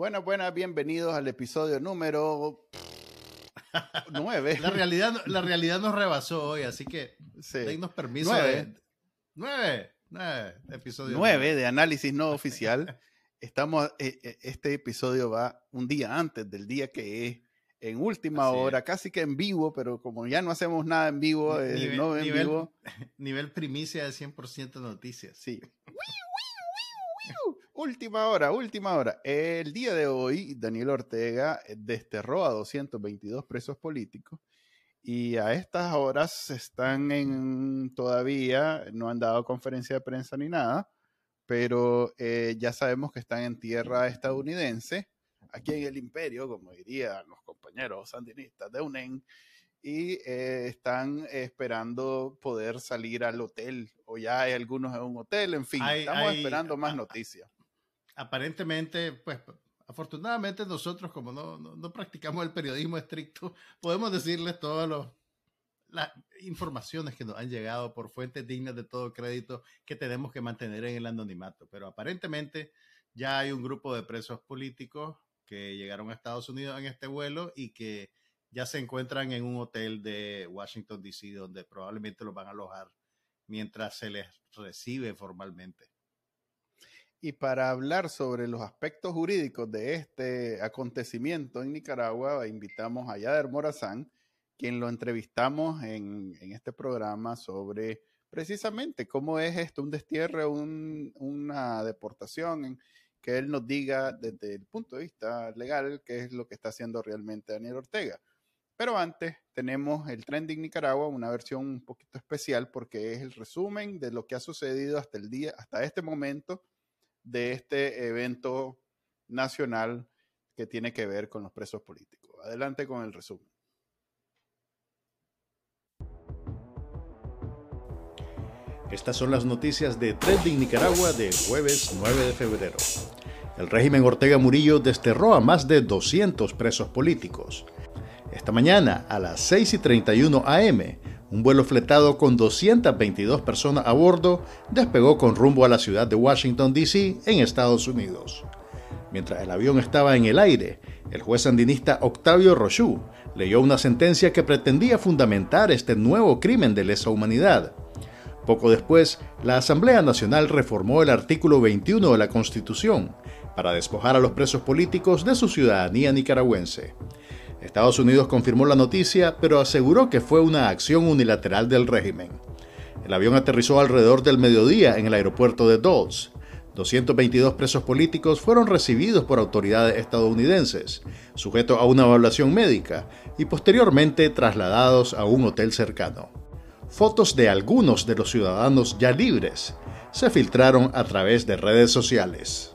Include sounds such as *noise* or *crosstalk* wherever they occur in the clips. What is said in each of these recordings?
Buenas, buenas, bienvenidos al episodio número 9. La realidad, la realidad nos rebasó hoy, así que Sí. dennos permiso. Nueve. de- Nueve. Nueve. Episodio 9 de análisis no oficial. Estamos, eh, eh, este episodio va un día antes del día que es, en última Así es. hora, casi que en vivo, pero como ya no hacemos nada en vivo, eh, Nivel- no en nivel- vivo, *laughs* Nivel primicia de 100% noticias. sí. *laughs* Última hora, última hora. El día de hoy, Daniel Ortega eh, desterró a 222 presos políticos y a estas horas están en todavía, no han dado conferencia de prensa ni nada, pero eh, ya sabemos que están en tierra estadounidense, aquí en el imperio, como dirían los compañeros sandinistas de UNEN, y eh, están esperando poder salir al hotel, o ya hay algunos en un hotel, en fin, Hay- estamos hay- esperando más noticias. Aparentemente, pues, afortunadamente nosotros, como no, no, practicamos el periodismo estricto, podemos decirles todas las informaciones que nos han llegado por fuentes dignas de todo crédito que tenemos que mantener en el anonimato. Pero aparentemente ya hay un grupo de presos políticos que llegaron a Estados Unidos en este vuelo y que ya se encuentran en un hotel de Washington, D.C., donde probablemente los van a alojar mientras se les recibe formalmente. Y para hablar sobre los aspectos jurídicos de este acontecimiento en Nicaragua, invitamos a Yader Morazán, quien lo entrevistamos en, este programa sobre precisamente cómo es esto, un destierre, un- una deportación, que él nos diga desde el punto de vista legal qué es lo que está haciendo realmente Daniel Ortega. Pero antes tenemos el Trending Nicaragua, una versión un poquito especial porque es el resumen de lo que ha sucedido hasta el día, hasta este momento de este evento nacional que tiene que ver con los presos políticos. Adelante con el resumen. Estas son las noticias de Trending Nicaragua de jueves 9 de febrero. El régimen Ortega Murillo desterró a más de 200 presos políticos. Esta mañana, a las 6 y 31 am, un vuelo fletado con 222 personas a bordo despegó con rumbo a la ciudad de Washington, D.C., en Estados Unidos. Mientras el avión estaba en el aire, el juez sandinista Octavio Rochu leyó una sentencia que pretendía fundamentar este nuevo crimen de lesa humanidad. Poco después, la Asamblea Nacional reformó el artículo 21 de la Constitución para despojar a los presos políticos de su ciudadanía nicaragüense. Estados Unidos confirmó la noticia, pero aseguró que fue una acción unilateral del régimen. El avión aterrizó alrededor del mediodía en el aeropuerto de Dulles. 222 presos políticos fueron recibidos por autoridades estadounidenses, sujetos a una evaluación médica, y posteriormente trasladados a un hotel cercano. Fotos de algunos de los ciudadanos ya libres se filtraron a través de redes sociales.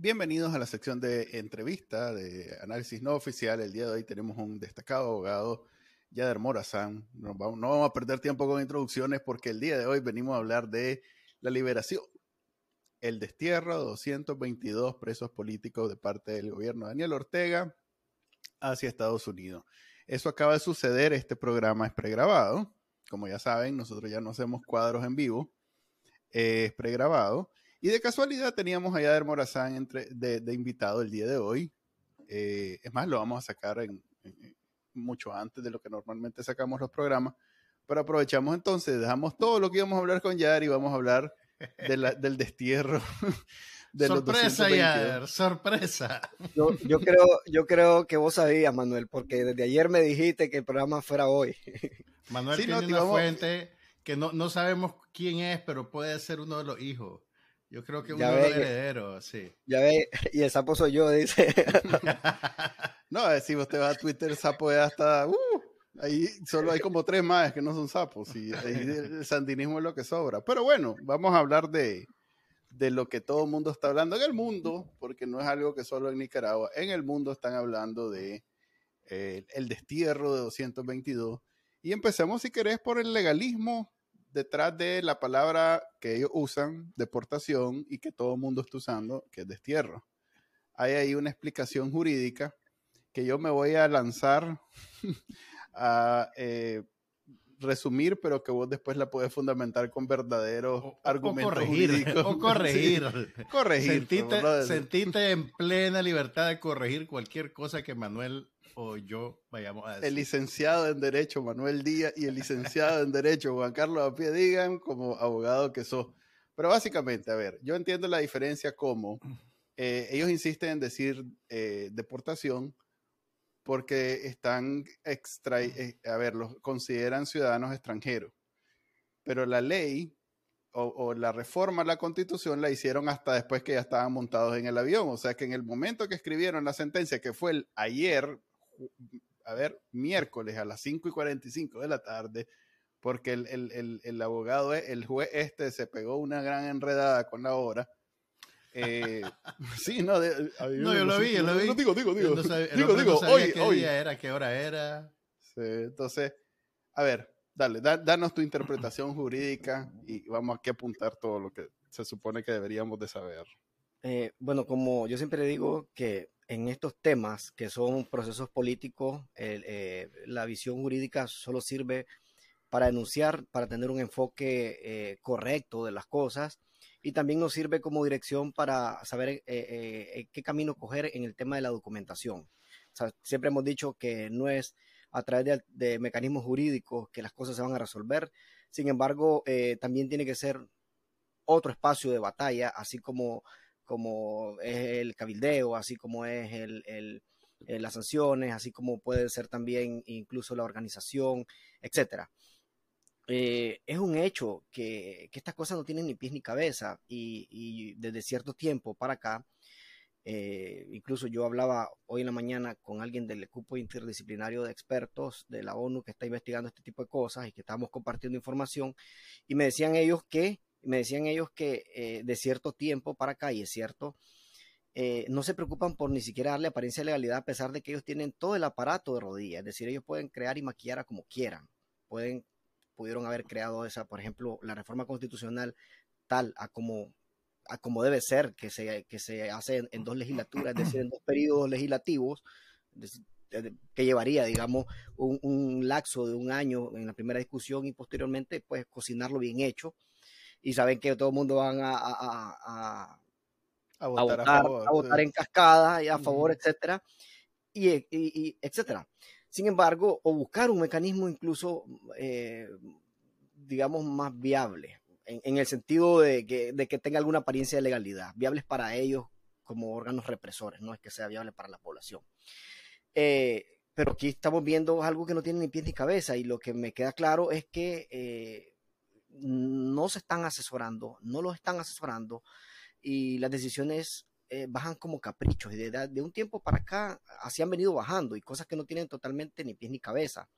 Bienvenidos a la sección de entrevista de análisis no oficial. El día de hoy tenemos un destacado abogado, Yader Morazán. No vamos, no vamos a perder tiempo con introducciones porque el día de hoy venimos a hablar de la liberación, el destierro de 222 presos políticos de parte del gobierno de Daniel Ortega hacia Estados Unidos. Eso acaba de suceder, este programa es pregrabado. Como ya saben, nosotros ya no hacemos cuadros en vivo, es pregrabado. Y de casualidad teníamos a Yader Morazán entre, de, de invitado el día de hoy. Eh, es más, lo vamos a sacar en, en- mucho antes de lo que normalmente sacamos los programas. Pero aprovechamos entonces, dejamos todo lo que íbamos a hablar con Yader y vamos a hablar de la- del destierro. *laughs* De sorpresa, 222. Yader, sorpresa. Yo, yo creo, yo creo que vos sabías, Manuel, porque desde ayer me dijiste que el programa fuera hoy. Manuel Sí, tiene no, te una vamos- fuente que no, no sabemos quién es, pero puede ser uno de los hijos. Yo creo que uno de los ve herederos, sí. Ya ve, *laughs* y el sapo soy yo, dice. *laughs* No, eh, si usted va a Twitter, sapo ya hasta... uh, ahí solo hay como tres más que no son sapos. Y ahí el sandinismo es lo que sobra. Pero bueno, vamos a hablar de, de lo que todo el mundo está hablando en el mundo, porque no es algo que solo en Nicaragua. En el mundo están hablando de eh, el destierro de 222. Y empecemos, si querés, por el legalismo detrás de la palabra que ellos usan, deportación, y que todo el mundo está usando, que es destierro. Hay ahí una explicación jurídica que yo me voy a lanzar *laughs* a, eh, resumir, pero que vos después la puedes fundamentar con verdaderos O- o argumentos corregir, jurídicos. o corregir. *laughs* Sí, corregir. Sentite, brother. sentite en plena libertad de corregir cualquier cosa que Manuel o yo vayamos a El decir. licenciado en Derecho Manuel Díaz y el licenciado en Derecho Juan Carlos Apia digan como abogado que sos. Pero básicamente, a ver, yo entiendo la diferencia como eh, ellos insisten en decir eh, deportación porque están extra, eh, a ver, los consideran ciudadanos extranjeros. Pero la ley o, o la reforma a la constitución la hicieron hasta después que ya estaban montados en el avión. O sea que en el momento que escribieron la sentencia, que fue el ayer, a ver, miércoles a las 5 y 45 de la tarde, porque el, el- el- el abogado, e- el juez este se pegó una gran enredada con la hora. Eh, *laughs* sí, no, de- a No, yo lo vi, yo lo vi. no, Digo, digo, digo. No sabía- digo, no digo, sabía hoy, qué hoy. día era, qué hora era. Sí, entonces, a ver, dale, da- danos tu interpretación jurídica y vamos aquí a apuntar todo lo que se supone que deberíamos de saber. Eh, bueno, como yo siempre digo que en estos temas que son procesos políticos, el, eh, la visión jurídica solo sirve para denunciar, para tener un enfoque eh, correcto de las cosas y también nos sirve como dirección para saber eh, qué camino coger en el tema de la documentación. Siempre hemos dicho que no es a través de, mecanismos jurídicos que las cosas se van a resolver, sin embargo, también tiene que ser otro espacio de batalla, así como como es el cabildeo, así como es el, el, eh, las sanciones, así como puede ser también incluso la organización, etcétera. Eh, es un hecho que, que, estas cosas no tienen ni pies ni cabeza y, desde cierto tiempo para acá, eh, incluso yo hablaba hoy en la mañana con alguien del equipo interdisciplinario de expertos de la ONU que está investigando este tipo de cosas y que estábamos compartiendo información y me decían ellos que me decían ellos que eh, de cierto tiempo para acá, y es cierto, eh, no se preocupan por ni siquiera darle apariencia legalidad a pesar de que ellos tienen todo el aparato de rodillas, es decir, ellos pueden crear y maquillar a como quieran, pueden, pudieron haber creado esa, por ejemplo, la reforma constitucional tal a como, a como debe ser, que se, que se hace en, dos legislaturas, es decir, en dos periodos legislativos, decir, que llevaría, digamos, un, un laxo de un año en la primera discusión y posteriormente, pues, cocinarlo bien hecho y saben que todo el mundo van a, a, a, a votar, a votar, favor, a votar sí. en cascada y a favor, uh -huh. etcétera, y, y, y, etcétera. Sin embargo, o buscar un mecanismo incluso, eh, digamos, más viable, en, en el sentido de que, de que, tenga alguna apariencia de legalidad, viables para ellos como órganos represores, no es que sea viable para la población. Eh, pero aquí estamos viendo algo que no tiene ni pies ni cabeza y lo que me queda claro es que eh, no se están asesorando, no los están asesorando y las decisiones eh, bajan como caprichos y de, de, un tiempo para acá así han venido bajando y cosas que no tienen totalmente ni pies ni cabeza.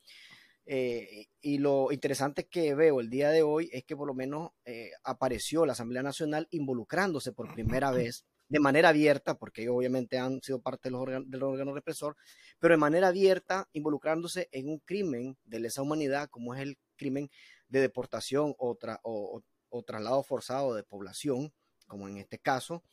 Eh, y lo interesante que veo el día de hoy es que por lo menos eh, apareció la Asamblea Nacional involucrándose por primera vez de manera abierta, porque ellos obviamente han sido parte de los órganos, del órgano represor, pero de manera abierta involucrándose en un crimen de lesa humanidad como es el crimen de deportación o, tra o, o traslado forzado de población, como en este caso,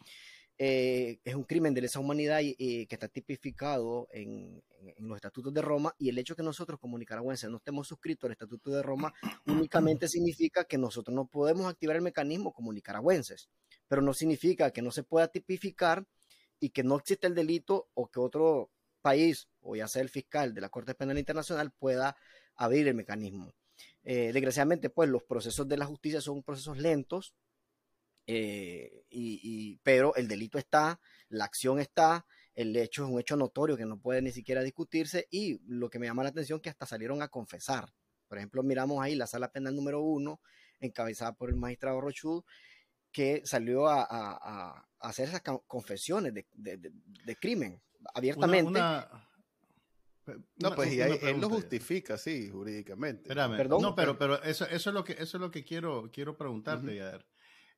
eh, es un crimen de lesa humanidad y, y que está tipificado en, en, en, los estatutos de Roma y el hecho de que nosotros como nicaragüenses no estemos suscritos al estatuto de Roma *clears throat* únicamente significa que nosotros no podemos activar el mecanismo como nicaragüenses, pero no significa que no se pueda tipificar y que no existe el delito o que otro país, o ya sea el fiscal de la Corte Penal Internacional, pueda abrir el mecanismo. Eh, desgraciadamente, pues los procesos de la justicia son procesos lentos, eh, y, y, pero el delito está, la acción está, el hecho es un hecho notorio que no puede ni siquiera discutirse y lo que me llama la atención es que hasta salieron a confesar. Por ejemplo, miramos ahí la sala penal número uno, encabezada por el magistrado Rochud, que salió a, a, a hacer esas confesiones de, de, de, de crimen abiertamente. Una, una... No, pues y ahí, él lo justifica, sí, jurídicamente. Espérame. ¿Perdón? No, pero, pero eso, eso es lo que, eso es lo que quiero, quiero preguntarte, uh -huh. Yader.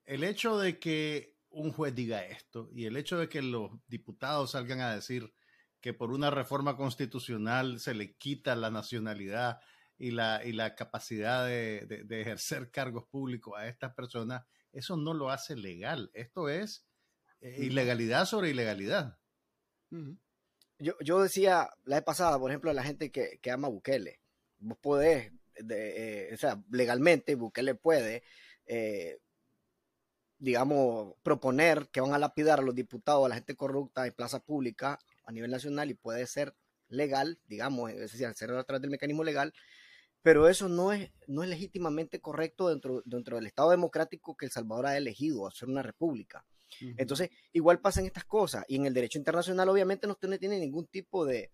El hecho de que un juez diga esto y el hecho de que los diputados salgan a decir que por una reforma constitucional se le quita la nacionalidad y la, y la capacidad de, de, de ejercer cargos públicos a estas personas, eso no lo hace legal. Esto es eh, ilegalidad sobre ilegalidad. Uh -huh. Yo, yo decía la vez pasada, por ejemplo, a la gente que, que ama Bukele, vos podés de, o sea, legalmente Bukele puede, digamos, proponer que van a lapidar a los diputados, a la gente corrupta en plaza pública a nivel nacional y puede ser legal, digamos, es decir, ser a través del mecanismo legal, pero eso no es, no es legítimamente correcto dentro, dentro del Estado democrático que El Salvador ha elegido, a ser una república. Entonces, igual pasan estas cosas y en el derecho internacional obviamente no tiene, ningún tipo de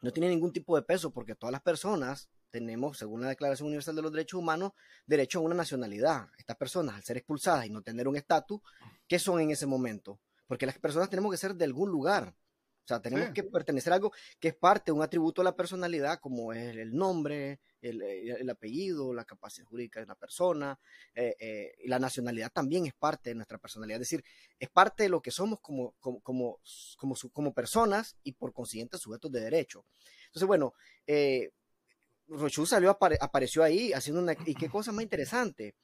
no tiene ningún tipo de peso porque todas las personas tenemos, según la Declaración Universal de los Derechos Humanos, derecho a una nacionalidad. Estas personas, al ser expulsadas y no tener un estatus, ¿qué son en ese momento? Porque las personas tenemos que ser de algún lugar. O sea, tenemos que pertenecer a algo que es parte, un atributo de la personalidad, como es el nombre, el, el apellido, la capacidad jurídica de una persona, eh, eh, y la nacionalidad también es parte de nuestra personalidad. Es decir, es parte de lo que somos como, como, como, como, como personas y por consiguiente sujetos de derecho. Entonces, bueno, eh, Rochu salió, apareció ahí haciendo una... ¿Y qué cosa más interesante?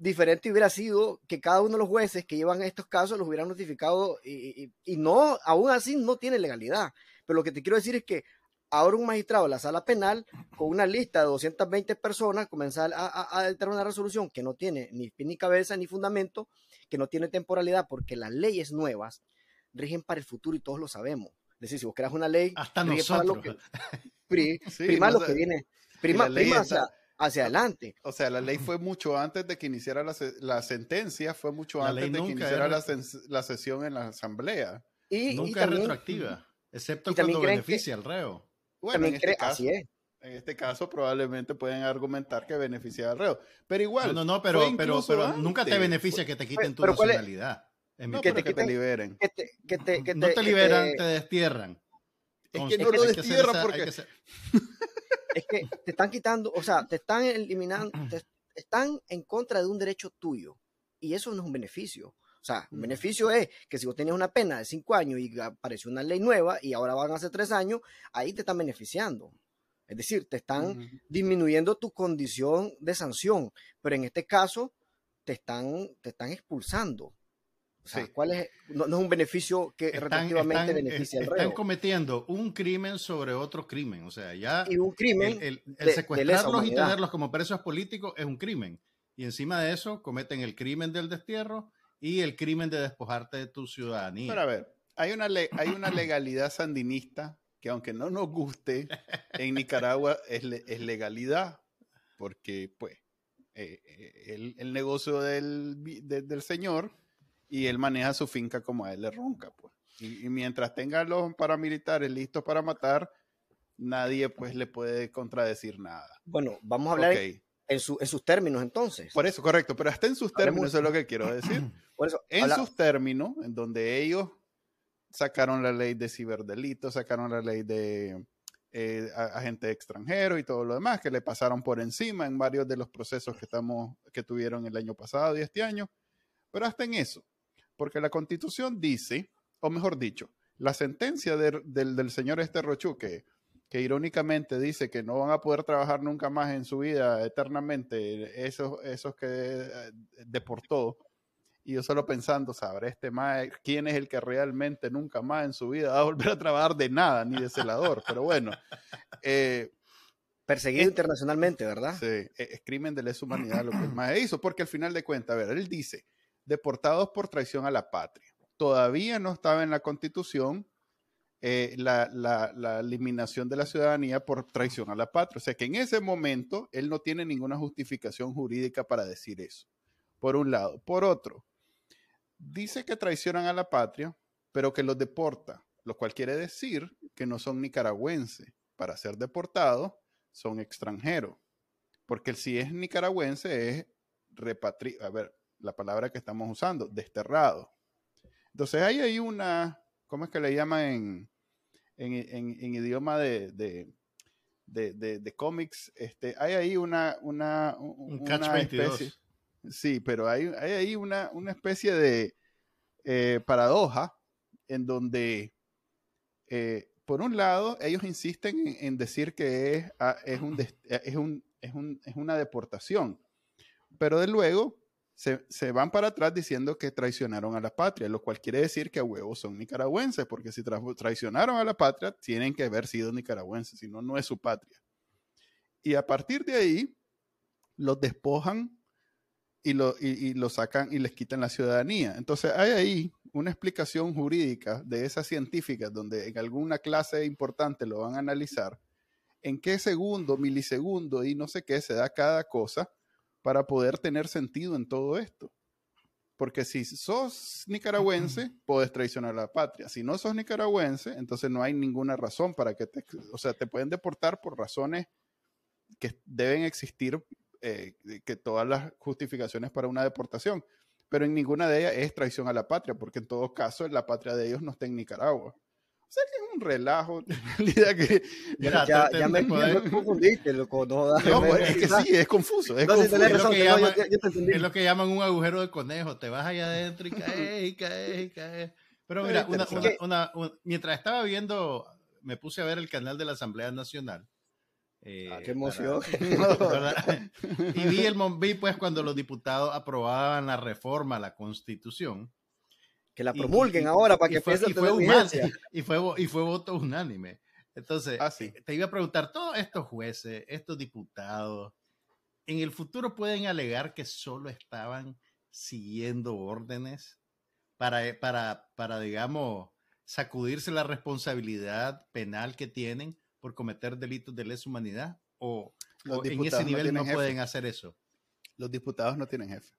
Diferente hubiera sido que cada uno de los jueces que llevan estos casos los hubieran notificado y, no, aún así no tiene legalidad. Pero lo que te quiero decir es que ahora un magistrado de la sala penal, con una lista de 220 personas, comenzar a, a, determinar una resolución que no tiene ni pie ni cabeza ni fundamento, que no tiene temporalidad, porque las leyes nuevas rigen para el futuro y todos lo sabemos. Es decir, si vos creas una ley, hasta nosotros. que, *laughs* prima lo que viene, prima, hacia, adelante. O sea, la ley fue mucho antes de que iniciara la, sentencia, fue mucho antes de que iniciara la, sesión en la asamblea. Y, nunca es retroactiva, excepto cuando beneficia al reo. Bueno, en este caso, En este caso probablemente pueden argumentar que beneficia al reo. Pero igual. No, no, pero, pero, pero nunca te beneficia que te quiten tu nacionalidad. no, que, te, liberen. no te liberan, te destierran. Es que no lo destierran porque... *laughs* es que te están quitando, o sea, te están eliminando, *clears throat* están en contra de un derecho tuyo. Y eso no es un beneficio. O sea, un beneficio es que si vos tenías una pena de cinco años y apareció una ley nueva y ahora van a ser tres años, ahí te están beneficiando. Es decir, te están disminuyendo tu condición de sanción, pero en este caso te están, te están expulsando. O sea, ¿cuál es? No, es un beneficio que relativamente beneficia al reo. Están cometiendo un crimen sobre otro crimen. O sea, ya. Y un crimen. El, secuestrarlos y tenerlos como presos políticos es un crimen. Y encima de eso cometen el crimen del destierro y el crimen de despojarte de tu ciudadanía. Pero a ver, hay una, hay una legalidad sandinista que, aunque no nos guste, en Nicaragua es, es legalidad. Porque, pues, eh, eh, el, negocio del, del señor y él maneja su finca como a él le ronca, pues. Y, mientras tenga los paramilitares listos para matar, nadie pues le puede contradecir nada. Bueno, vamos a hablar en, sus términos entonces. Por eso, correcto, pero hasta en sus términos, eso es lo que quiero decir. *clears throat* Por eso, en sus términos, en donde ellos sacaron la ley de ciberdelitos, sacaron la ley de eh, agente extranjero y todo lo demás, que le pasaron por encima en varios de los procesos que, estamos, que tuvieron el año pasado y este año. Pero hasta en eso, porque la constitución dice, o mejor dicho, la sentencia del, señor este Rochu, que, irónicamente dice que no van a poder trabajar nunca más en su vida eternamente, esos, esos que eh, deportó, y yo solo pensando, sabré este más, quién es el que realmente nunca más en su vida va a volver a trabajar de nada, ni de celador, pero bueno. Eh, Perseguido internacionalmente, ¿verdad? Sí, e, es, crimen de lesa humanidad lo que el más hizo, porque al final de cuentas, a ver, él dice, deportados por traición a la patria. Todavía no estaba en la constitución eh, la, eliminación de la ciudadanía por traición a la patria. O sea que en ese momento él no tiene ninguna justificación jurídica para decir eso. Por un lado. Por otro, dice que traicionan a la patria, pero que los deporta, lo cual quiere decir que no son nicaragüenses. Para ser deportados son extranjeros. Porque si es nicaragüense es repatriado. A ver, la palabra que estamos usando, desterrado. Entonces hay ahí una, ¿cómo es que le llaman en, en, idioma de, de, de, cómics? Este, hay ahí una, una, Un especie. Sí, pero hay, hay ahí una, una especie de eh, paradoja en donde, eh, por un lado, ellos insisten en, decir que es, ah, es, un, es, un, es, un, es una deportación, pero de luego se, van para atrás diciendo que traicionaron a la patria, lo cual quiere decir que a huevos son nicaragüenses, porque si traicionaron a la patria, tienen que haber sido nicaragüenses, si no, no es su patria. Y a partir de ahí, los despojan y lo, y, lo sacan y les quitan la ciudadanía. Entonces hay ahí una explicación jurídica de esas científicas donde en alguna clase importante lo van a analizar, en qué segundo, milisegundo y no sé qué se da cada cosa para poder tener sentido en todo esto. Porque si sos nicaragüense, puedes traicionar a la patria. Si no sos nicaragüense, entonces no hay ninguna razón para que te... O sea, te pueden deportar por razones que deben existir eh, que todas las justificaciones para una deportación, pero en ninguna de ellas es traición a la patria, porque en todo caso la patria de ellos no está en Nicaragua. O sea que es un relajo, *laughs* en que... ya, me, confundiste, loco. No, es que sí, es confuso. Es, lo que llaman un agujero de conejo. Te vas allá adentro y caes, y caes, y caes. Pero mira, una, mientras estaba viendo, me puse a ver el canal de la Asamblea Nacional eh, ah, qué emoción. *laughs* y vi, el, vi pues cuando los diputados aprobaban la reforma a la constitución. Que la promulguen ahora para que fue, *laughs* y fue, unánime, y, fue, y fue voto unánime. Entonces, ah, te iba a preguntar, todos estos jueces, estos diputados, en el futuro pueden alegar que solo estaban siguiendo órdenes para, para, para digamos, sacudirse la responsabilidad penal que tienen por cometer delitos de lesa humanidad? ¿O, en ese nivel no, pueden hacer eso? Los diputados no tienen jefe.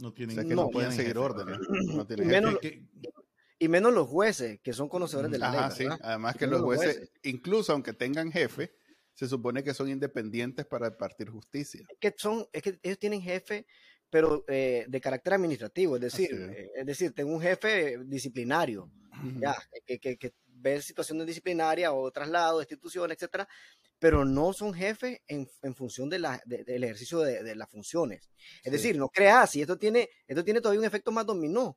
No tienen o que no, pueden seguir órdenes. *clears throat* y, menos, los jueces, que son conocedores de la ley. Sí. Además que los jueces, incluso aunque tengan jefe, se supone que son independientes para impartir justicia. Es que, son, es que ellos tienen jefe, pero eh, de carácter administrativo, es decir, eh, es. decir, tengo un jefe disciplinario, ya, que, que, ver situaciones disciplinarias o traslado, destitución, etcétera, pero no son jefes en, función de la, del ejercicio de, las funciones. Es decir, no creas, y esto tiene, esto tiene todavía un efecto más dominó,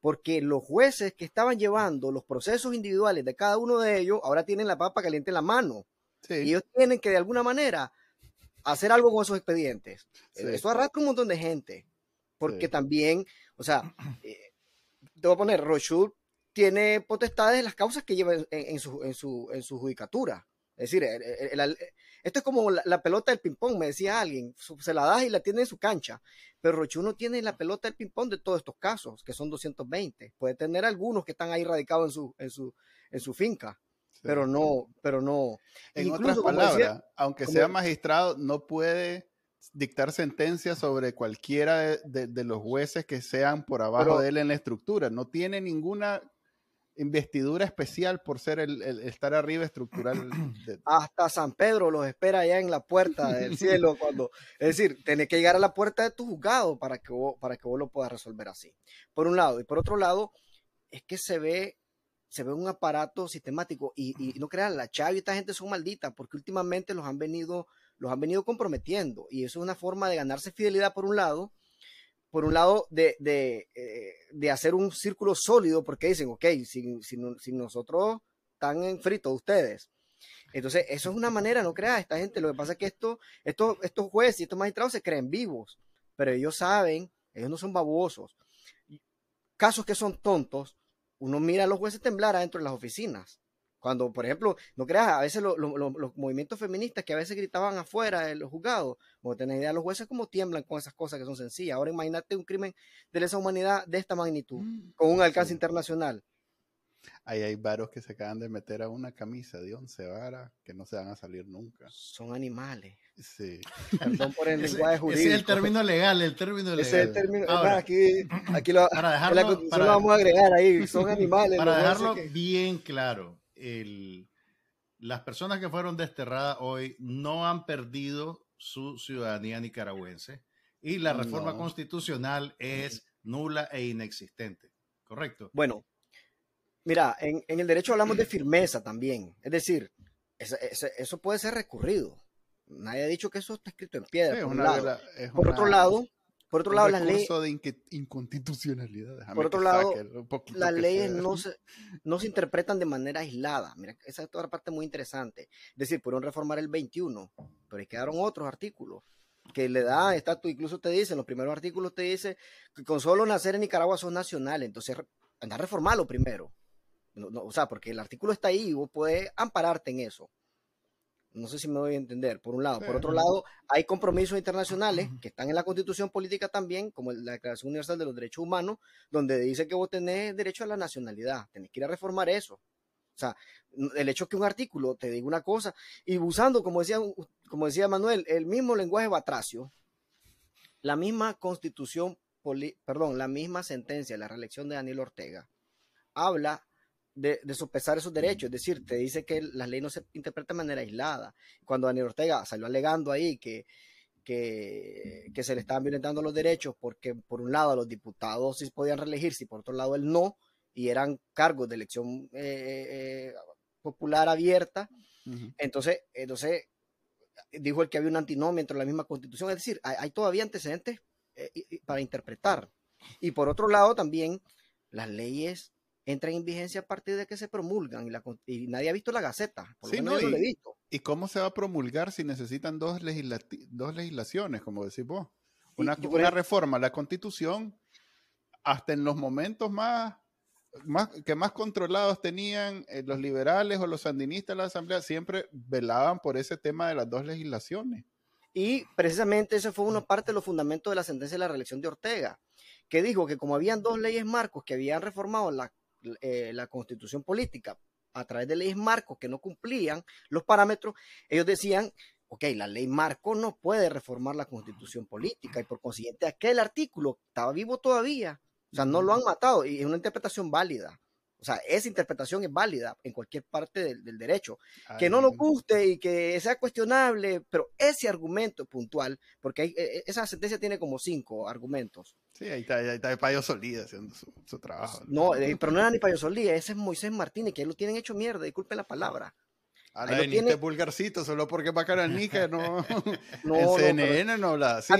porque los jueces que estaban llevando los procesos individuales de cada uno de ellos ahora tienen la papa caliente en la mano. Y ellos tienen que de alguna manera hacer algo con esos expedientes. Eso arrastra un montón de gente, porque también, o sea, *clears throat* eh, te voy a poner, Rochul tiene potestades en las causas que lleva en, su, en, su, en su judicatura. Es decir, esto es como la, pelota del ping-pong, me decía alguien, se la das y la tiene en su cancha, pero Rochuno tiene la pelota del ping-pong de todos estos casos, que son 220. Puede tener algunos que están ahí radicados en su, en su, en su finca, pero no, pero no. En otras palabras, aunque sea magistrado, no puede dictar sentencia sobre cualquiera de, los jueces que sean por abajo de él en la estructura. No tiene ninguna investidura especial por ser el, estar arriba estructural. *clears throat* Hasta San Pedro los espera allá en la puerta del cielo *laughs* cuando, es decir, tenés que llegar a la puerta de tu juzgado para que vos, para que vos lo puedas resolver así. Por un lado y por otro lado es que se ve se ve un aparato sistemático y, y no crean la Chavi y esta gente son malditas porque últimamente los han venido los han venido comprometiendo y eso es una forma de ganarse fidelidad por un lado por un lado, de, de, eh, de, hacer un círculo sólido, porque dicen, ok, sin, sin, sin nosotros están en frito ustedes. Entonces, eso es una manera, no creas, esta gente, lo que pasa es que esto, esto, estos jueces y estos magistrados se creen vivos, pero ellos saben, ellos no son babosos. Casos que son tontos, uno mira a los jueces temblar adentro de las oficinas. Cuando, por ejemplo, no creas, a veces los movimientos feministas que a veces gritaban afuera de los juzgados, o tenés idea, los jueces como tiemblan con esas cosas que son sencillas. Ahora imagínate un crimen de lesa humanidad de esta magnitud, mm, con un alcance internacional. Ahí hay varos que se acaban de meter a una camisa de once varas que no se van a salir nunca. Son animales. Sí. *laughs* Perdón por el lenguaje jurídico. Ese es el término legal, el término legal. Ese es el término. aquí, aquí lo, para dejarlo, lo vamos a agregar ahí. Son *laughs* animales. Para dejarlo bien claro, las personas que fueron desterradas hoy no han perdido su ciudadanía nicaragüense y la reforma constitucional es nula e inexistente. ¿Correcto? Bueno, mira, en, el derecho hablamos de firmeza también. Es decir, eso, puede ser recurrido. Nadie ha dicho que eso está escrito en piedra. por otro lado, por otro lado, las leyes. de inconstitucionalidad. Por otro lado, las leyes no se, *laughs* no se interpretan de manera aislada. Mira, esa es otra parte muy interesante. Es decir, pudieron reformar el 21, pero ahí quedaron otros artículos que le da estatus, incluso te dicen, los primeros artículos te dice que con solo nacer en Nicaragua son nacionales, entonces anda a reformarlo primero. o sea, porque el artículo está ahí y vos puedes ampararte en eso. No sé si me voy a entender, por un lado. Por otro lado, hay compromisos internacionales que están en la constitución política también, como la Declaración Universal de los Derechos Humanos, donde dice que vos tenés derecho a la nacionalidad, tenés que ir a reformar eso. O sea, el hecho que un artículo te diga una cosa, y usando, como decía, como decía Manuel, el mismo lenguaje batracio, la misma constitución, perdón, la misma sentencia, la reelección de Daniel Ortega, habla de, sopesar esos derechos, es decir, te dice que la ley no se interpreta de manera aislada. Cuando Daniel Ortega salió alegando ahí que, que, se le estaban violentando los derechos porque por un lado los diputados sí podían reelegirse y por otro lado él no, y eran cargos de elección eh, eh, popular abierta, entonces, entonces dijo el que había un antinomio entre la misma constitución, es decir, hay, todavía antecedentes eh, para interpretar. Y por otro lado también las leyes entran en vigencia a partir de que se promulgan y, nadie ha visto la Gaceta, por lo menos y, visto. ¿Y cómo se va a promulgar si necesitan dos, dos legislaciones, como decís vos? Una, una reforma a la Constitución, hasta en los momentos más, más que más controlados tenían eh, los liberales o los sandinistas de la Asamblea, siempre velaban por ese tema de las dos legislaciones. Y precisamente ese fue una parte de los fundamentos de la sentencia de la reelección de Ortega, que dijo que como habían dos leyes marcos que habían reformado la eh, la constitución política a través de leyes marcos que no cumplían los parámetros, ellos decían, ok, la ley marco no puede reformar la constitución política y por consiguiente aquel artículo estaba vivo todavía, o sea, no lo han matado y es una interpretación válida. O sea, esa interpretación es válida en cualquier parte del, derecho. que no nos guste y que sea cuestionable, pero ese argumento puntual, porque e, e, esa sentencia tiene como cinco argumentos. Sí, ahí está, ahí está Payo Solía haciendo su, trabajo. No, eh, pero no era ni Payo Solía, ese es Moisés Martínez, que lo tienen hecho mierda, disculpen la palabra. A la tiene... vulgarcito, solo porque Nica *laughs* no, no, en CNN no, habla así.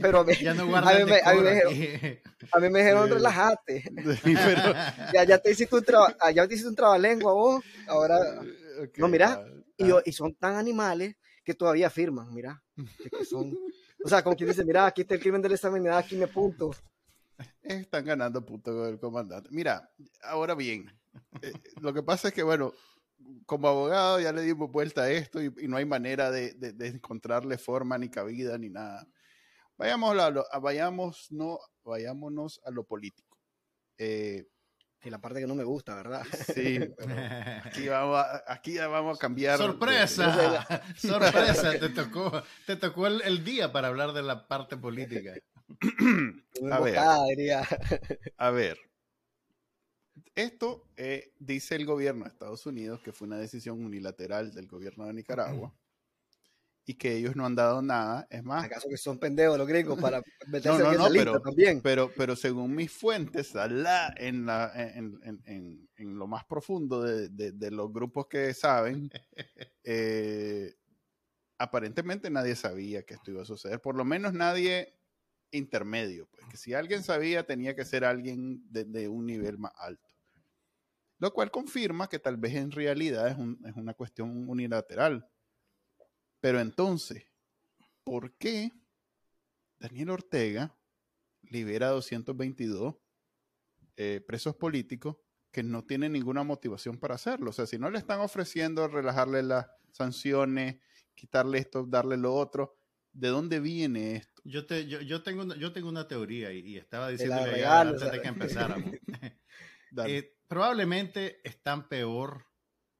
pero ya no a, mí me, a, mí me, *laughs* a mí me dijeron, relájate. *laughs* ya, ya te hiciste un, traba, ah, ya te hiciste un trabalengua vos, ahora... no, mira, y, ah. y, son tan animales que todavía firman, mira. Que son, o sea, como quien dice, mira, aquí está el crimen del examen, mira, aquí me apunto. Están ganando puntos con el comandante. Mira, ahora bien, eh, lo que pasa es que, bueno, como abogado ya le dimos vuelta a esto y, no hay manera de, encontrarle forma ni cabida ni nada. Vayamos a, vayamos, no, vayámonos a lo político. Eh, y la parte que no me gusta, ¿verdad? Sí, *laughs* aquí, vamos a, aquí ya vamos a cambiar. ¡Sorpresa! *laughs* ¡Sorpresa! te tocó, te tocó el, día para hablar de la parte política. *clears throat* a ver, a ver, esto eh, dice el gobierno de Estados Unidos que fue una decisión unilateral del gobierno de Nicaragua y que ellos no han dado nada. Es más. ¿Acaso que son pendejos los gringos para *laughs* meterse en esa lista también? Pero, pero según mis fuentes, en, la, en, lo más profundo de, los grupos que saben, *laughs* eh, aparentemente nadie sabía que esto iba a suceder. Por lo menos nadie intermedio. Pues que si alguien sabía, tenía que ser alguien de un nivel más alto lo cual confirma que tal vez en realidad es, una cuestión unilateral. Pero entonces, ¿por qué Daniel Ortega libera a 222 eh, presos políticos que no tienen ninguna motivación para hacerlo? O sea, si no le están ofreciendo relajarle las sanciones, quitarle esto, darle lo otro, ¿de dónde viene esto? Yo, te, yo, tengo, una, yo tengo una teoría y, estaba diciendo antes de que empezáramos. *laughs* *laughs* Eh, probablemente están peor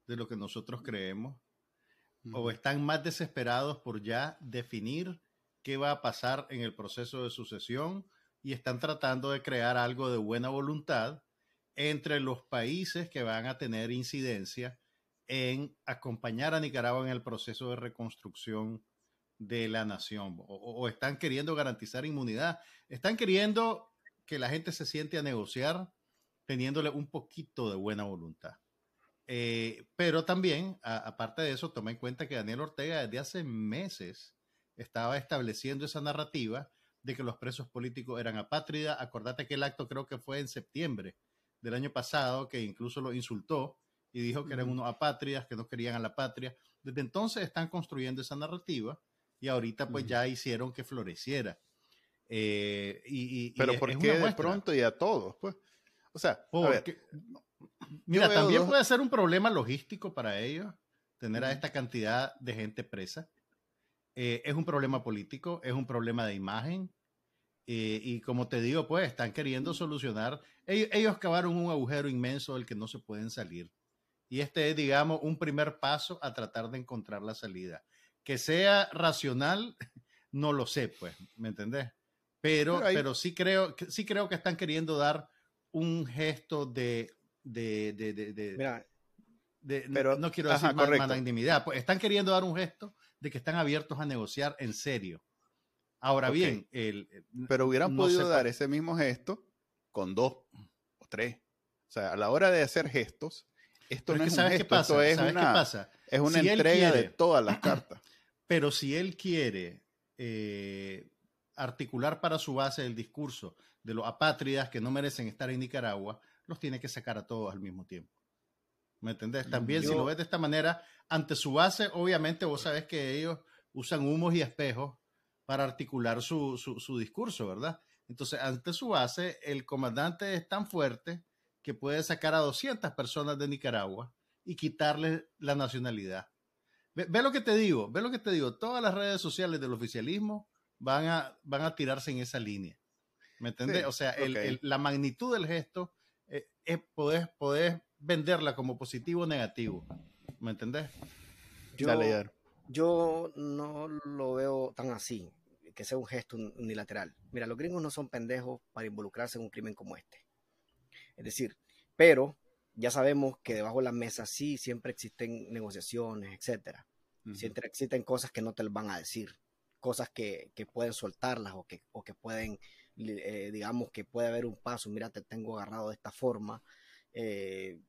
de lo que nosotros creemos o están más desesperados por ya definir qué va a pasar en el proceso de sucesión y están tratando de crear algo de buena voluntad entre los países que van a tener incidencia en acompañar a Nicaragua en el proceso de reconstrucción de la nación o, o están queriendo garantizar inmunidad, están queriendo que la gente se siente a negociar teniéndole un poquito de buena voluntad. Eh, pero también, aparte de eso, toma en cuenta que Daniel Ortega desde hace meses estaba estableciendo esa narrativa de que los presos políticos eran apátridas. Acordate que el acto creo que fue en septiembre del año pasado, que incluso lo insultó y dijo que eran unos apátridas, que no querían a la patria. Desde entonces están construyendo esa narrativa y ahorita pues ya hicieron que floreciera. Eh, y, Pero ¿por qué de pronto y a todos? Pues? O sea, mira, también puede ser un problema logístico para ellos. tener a esta cantidad de gente presa. Eh, es un problema político, es un problema de imagen. Eh, y como te digo, pues están queriendo solucionar. Ellos, ellos cavaron un agujero inmenso del que no se pueden salir. Y este es, digamos, un primer paso a tratar de encontrar la salida. Que sea racional, *laughs* no lo sé, pues, ¿me entendés? Pero, pero, sí, creo, sí creo que están queriendo dar un gesto de... de, de, de, Mira, pero, no quiero decir magnanimidad, pues están queriendo dar un gesto de que están abiertos a negociar en serio. Ahora bien, el, pero hubieran podido dar ese mismo gesto con dos o tres. O sea, a la hora de hacer gestos, esto no es, un gesto, esto es una, Es una entrega de todas las *clears throat* cartas. Pero si él quiere eh, articular para su base el discurso de los apátridas que no merecen estar en Nicaragua, los tiene que sacar a todos al mismo tiempo. ¿Me entendés? También, si lo ves de esta manera, ante su base, obviamente vos sabés que ellos usan humos y espejos para articular su, su, discurso, ¿verdad? Entonces, ante su base, el comandante es tan fuerte que puede sacar a 200 personas de Nicaragua y quitarles la nacionalidad. Ve, ve, lo que te digo, ve lo que te digo. Todas las redes sociales del oficialismo van a, van a tirarse en esa línea. ¿Me entendés? o sea, la magnitud del gesto eh, es poder, poder venderla como positivo o negativo. ¿Me entendés? Yo, yo no lo veo tan así, que sea un gesto unilateral. Mira, los gringos no son pendejos para involucrarse en un crimen como este. Es decir, pero ya sabemos que debajo de la mesa sí siempre existen negociaciones, etcétera. Siempre existen cosas que no te van a decir cosas que, que pueden soltarlas o que, o que pueden, eh, digamos, que puede haber un paso, mira, te tengo agarrado de esta forma. Eh,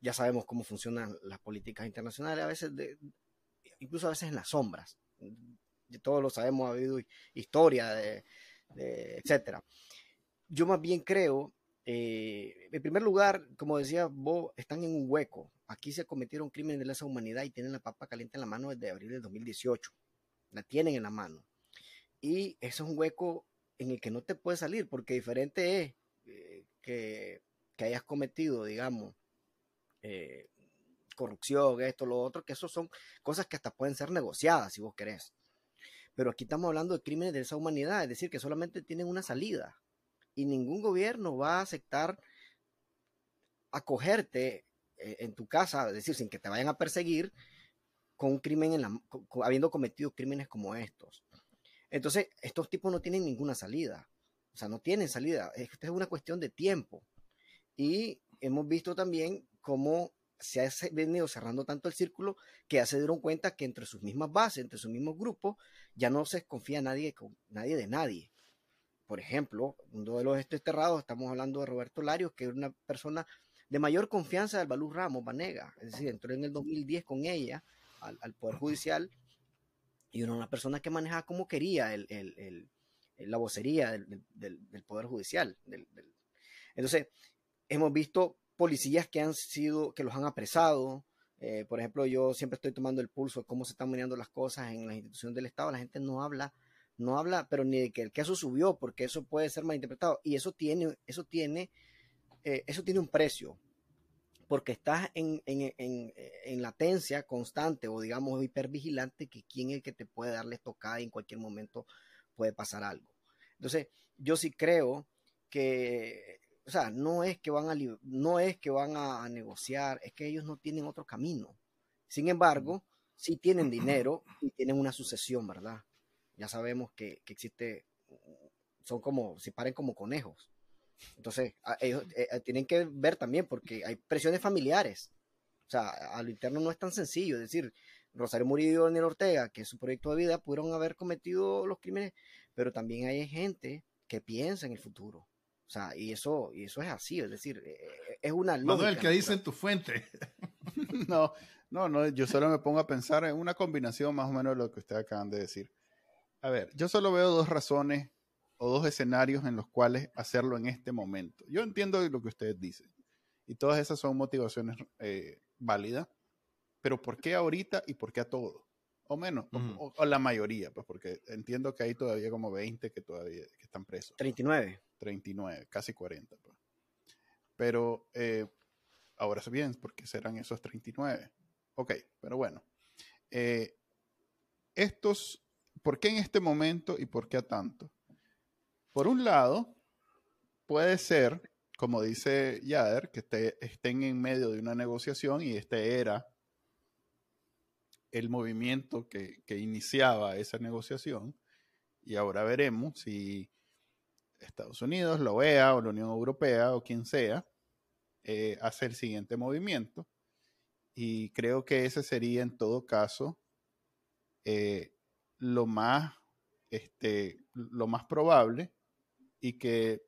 ya sabemos cómo funcionan las políticas internacionales, a veces, incluso a veces en las sombras. Todos lo sabemos, ha habido historia, de, etcétera. Yo más bien creo, eh, en primer lugar, como decía vos, están en un hueco. Aquí se cometieron crímenes de lesa humanidad y tienen la papa caliente en la mano desde abril del 2018 la tienen en la mano. Y eso es un hueco en el que no te puedes salir, porque diferente es eh, que, hayas cometido, digamos, eh, corrupción, esto, lo otro, que eso son cosas que hasta pueden ser negociadas si vos querés. Pero aquí estamos hablando de crímenes de esa humanidad, es decir, que solamente tienen una salida y ningún gobierno va a aceptar acogerte eh, en tu casa, es decir, sin que te vayan a perseguir, con un crimen, en la, habiendo cometido crímenes como estos. Entonces, estos tipos no tienen ninguna salida. O sea, no tienen salida. Esta es una cuestión de tiempo. Y hemos visto también cómo se ha venido cerrando tanto el círculo que ya se dieron cuenta que entre sus mismas bases, entre sus mismos grupos, ya no se confía nadie, nadie de nadie. Por ejemplo, uno de los desterrados, estamos hablando de Roberto Larios, que es una persona de mayor confianza del Balú Ramos, Vanega. Es decir, entró en el 2010 con ella al, Poder Judicial y una persona que manejaba como quería el, la vocería del, Poder Judicial. Entonces, hemos visto policías que han sido, que los han apresado. Eh, por ejemplo, yo siempre estoy tomando el pulso de cómo se están manejando las cosas en las instituciones del Estado. La gente no habla, no habla, pero ni de que el caso subió, porque eso puede ser malinterpretado. Y eso tiene, eso tiene, eh, eso tiene un precio porque estás en, latencia constante o digamos hipervigilante que quién es el que te puede darle tocada y en cualquier momento puede pasar algo. Entonces, yo sí creo que, o sea, no es que van a, no es que van a, negociar, es que ellos no tienen otro camino. Sin embargo, sí tienen dinero y tienen una sucesión, ¿verdad? Ya sabemos que, que existe, son como, se paren como conejos. Entonces, ellos eh, eh, tienen que ver también porque hay presiones familiares. O sea, a lo interno no es tan sencillo. Es decir, Rosario Murillo y Daniel Ortega, que es su proyecto de vida, pudieron haber cometido los crímenes, pero también hay gente que piensa en el futuro. O sea, y eso, y eso es así, es decir, eh, es una lógica. el que dice en tu fuente. *laughs* no, no, no, yo solo me pongo a pensar en una combinación más o menos de lo que ustedes acaban de decir. A ver, yo solo veo dos razones o dos escenarios en los cuales hacerlo en este momento. Yo entiendo lo que ustedes dicen y todas esas son motivaciones eh, válidas, pero ¿por qué ahorita y por qué a todo? O menos, o, la mayoría, pues porque entiendo que hay todavía como 20 que todavía que están presos. 39. 39, casi 40. Pues. Pero eh, ahora bien, ¿por qué serán esos 39? Ok, pero bueno. Eh, estos, ¿por qué en este momento y por qué a tanto? Por un lado, puede ser, como dice Yader, que estén en medio de una negociación y este era el movimiento que, iniciaba esa negociación. Y ahora veremos si Estados Unidos, la OEA o la Unión Europea o quien sea, eh, hace el siguiente movimiento. Y creo que ese sería en todo caso eh, lo, más, este, lo más probable y que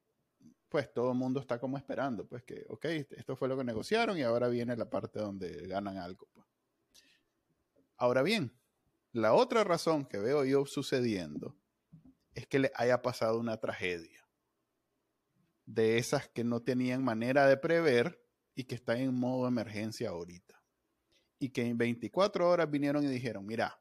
pues todo el mundo está como esperando, pues que, ok, esto fue lo que negociaron y ahora viene la parte donde ganan algo. Pues. Ahora bien, la otra razón que veo yo sucediendo es que le haya pasado una tragedia de esas que no tenían manera de prever y que están en modo emergencia ahorita. Y que en 24 horas vinieron y dijeron, mira,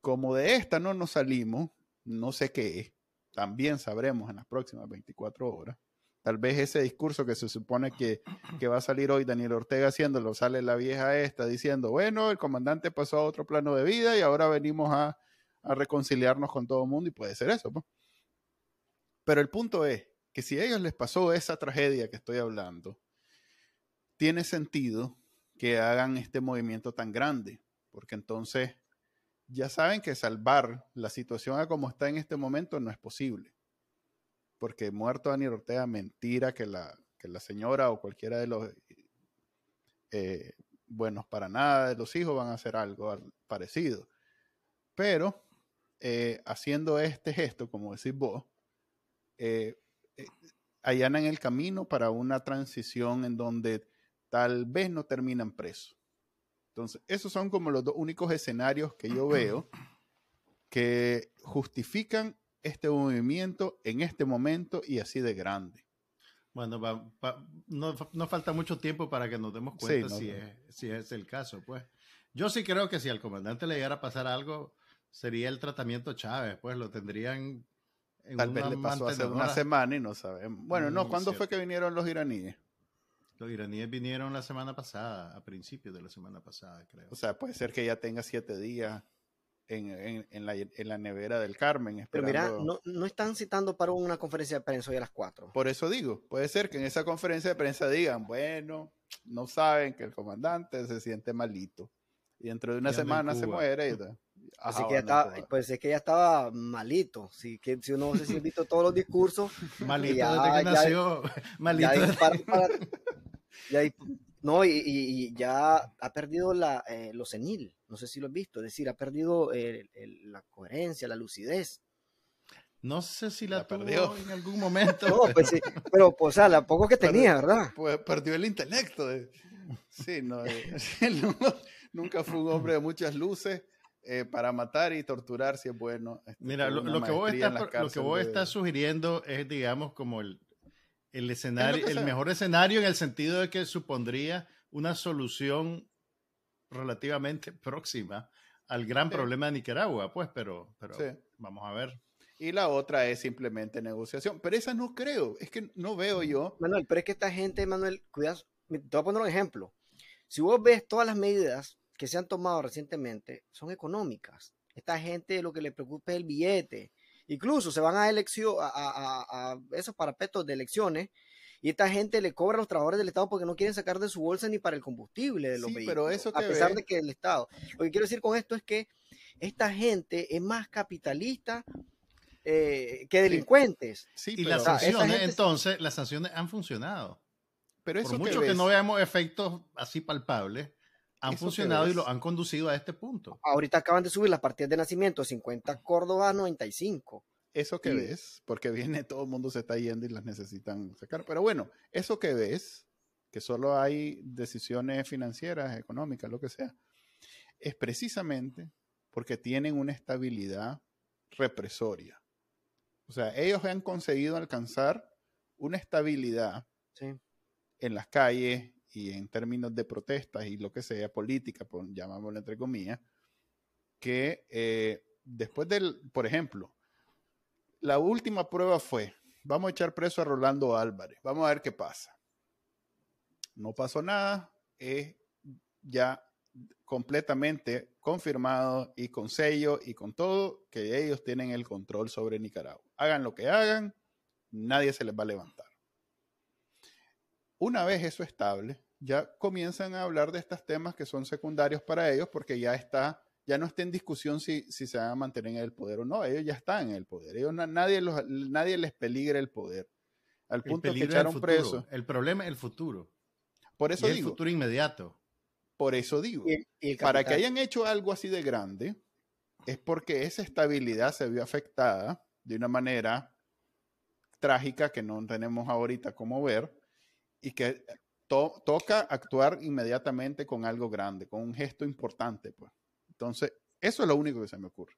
como de esta no nos salimos, no sé qué es, también sabremos en las próximas 24 horas. Tal vez ese discurso que se supone que, que, va a salir hoy Daniel Ortega haciéndolo, sale la vieja esta diciendo, bueno, el comandante pasó a otro plano de vida y ahora venimos a, a reconciliarnos con todo el mundo y puede ser eso. pues. Pero el punto es, que si a ellos les pasó esa tragedia que estoy hablando, tiene sentido que hagan este movimiento tan grande, porque entonces ya saben que salvar la situación a como está en este momento no es posible. Porque muerto Daniel Ortega, mentira que la, que la señora o cualquiera de los eh, buenos para nada de los hijos van a hacer algo parecido. Pero eh, haciendo este gesto, como decís vos, eh, eh, allanan el camino para una transición en donde tal vez no terminan presos. Entonces, esos son como los dos únicos escenarios que yo *clears throat* veo que justifican este movimiento en este momento y así de grande. Bueno, no, falta mucho tiempo para que nos demos cuenta si, Es, si, Es, el caso. Pues yo sí creo que si al comandante le llegara a pasar algo, sería el tratamiento Chávez. Pues lo tendrían Tal vez le pasó hace una semana y no sabemos. Bueno, no, mm, ¿cuándo fue que vinieron los iraníes? Los iraníes vinieron la semana pasada, a principios de la semana pasada, creo. O sea, puede ser que ya tenga siete días en, en, la, en la, nevera del Carmen. Pero mira, no, no, están citando para una conferencia de prensa hoy a las cuatro. Por eso digo, puede ser que en esa conferencia de prensa digan, bueno, no saben que el comandante se siente malito. Y dentro de una semana se muere. Y, pues, es que ya estaba, pues es que ya estaba malito. Si, que, si uno se ha visto todos los discursos. *laughs* Malito desde que nació. malito. No, y, ya ha perdido la, eh, lo senil. No sé si lo has visto. Es decir, ha perdido la coherencia, la lucidez. No sé si la, perdió en algún momento. No, pues sí, pero pues, o sea, la poco que tenía, ¿verdad? Pues perdió el intelecto. Sí, no, eh, *laughs* nunca fue un hombre de muchas luces eh, para matar y torturar si es bueno. Este, Mira, lo, que vos estás, lo que sugiriendo es, digamos, como el, el escenario, el mejor escenario en el sentido de que supondría una solución relativamente *laughs* próxima al gran problema de Nicaragua, pues, pero, pero vamos a ver. Y la otra es simplemente negociación. Pero esa no creo, es que no veo yo. Manuel, pero es que esta gente, Manuel, cuidado, te voy a poner un ejemplo. Si vos ves todas las medidas que se han tomado recientemente son económicas. Esta gente lo que le preocupa es el billete. Incluso se van a elección a, a, esos parapetos de elecciones y esta gente le cobra a los trabajadores del Estado porque no quieren sacar de su bolsa ni para el combustible de los sí, Pero eso a pesar de que el Estado. Lo que quiero decir con esto es que esta gente es más capitalista eh, que delincuentes. Sí, y las sanciones, entonces, las sanciones han funcionado. Pero eso Por mucho que, que no veamos efectos así palpables, han funcionado y lo han conducido a este punto. Ahorita acaban de subir las partidas de nacimiento 50 Córdoba 95. Eso que ves, porque viene todo el mundo se está yendo y las necesitan sacar. Pero bueno, eso que ves, que solo hay decisiones financieras, económicas, lo que sea, es precisamente porque tienen una estabilidad represoria. O sea, ellos han conseguido alcanzar una estabilidad en las calles, y en términos de protestas y lo que sea, política, por, llamámoslo entre comillas, que eh, después del, por ejemplo, la última prueba fue, vamos a echar preso a Rolando Álvarez, vamos a ver qué pasa. No pasó nada, es ya completamente confirmado y con sello y con todo que ellos tienen el control sobre Nicaragua. Hagan lo que hagan, nadie se les va a levantar. Una vez eso estable, ya comienzan a hablar de estos temas que son secundarios para ellos porque ya está, ya no está en discusión si, si se van a mantener en el poder o no, ellos ya están en el poder, ellos, nadie, los, nadie les peligra el poder. Al punto que echaron preso. El problema es el futuro. Por eso digo. El futuro inmediato. Por eso digo. para que hayan hecho algo así de grande, es porque esa estabilidad se vio afectada de una manera trágica que no tenemos ahorita cómo ver y que toca actuar inmediatamente con algo grande, con un gesto importante, pues. Entonces, eso es lo único que se me ocurre.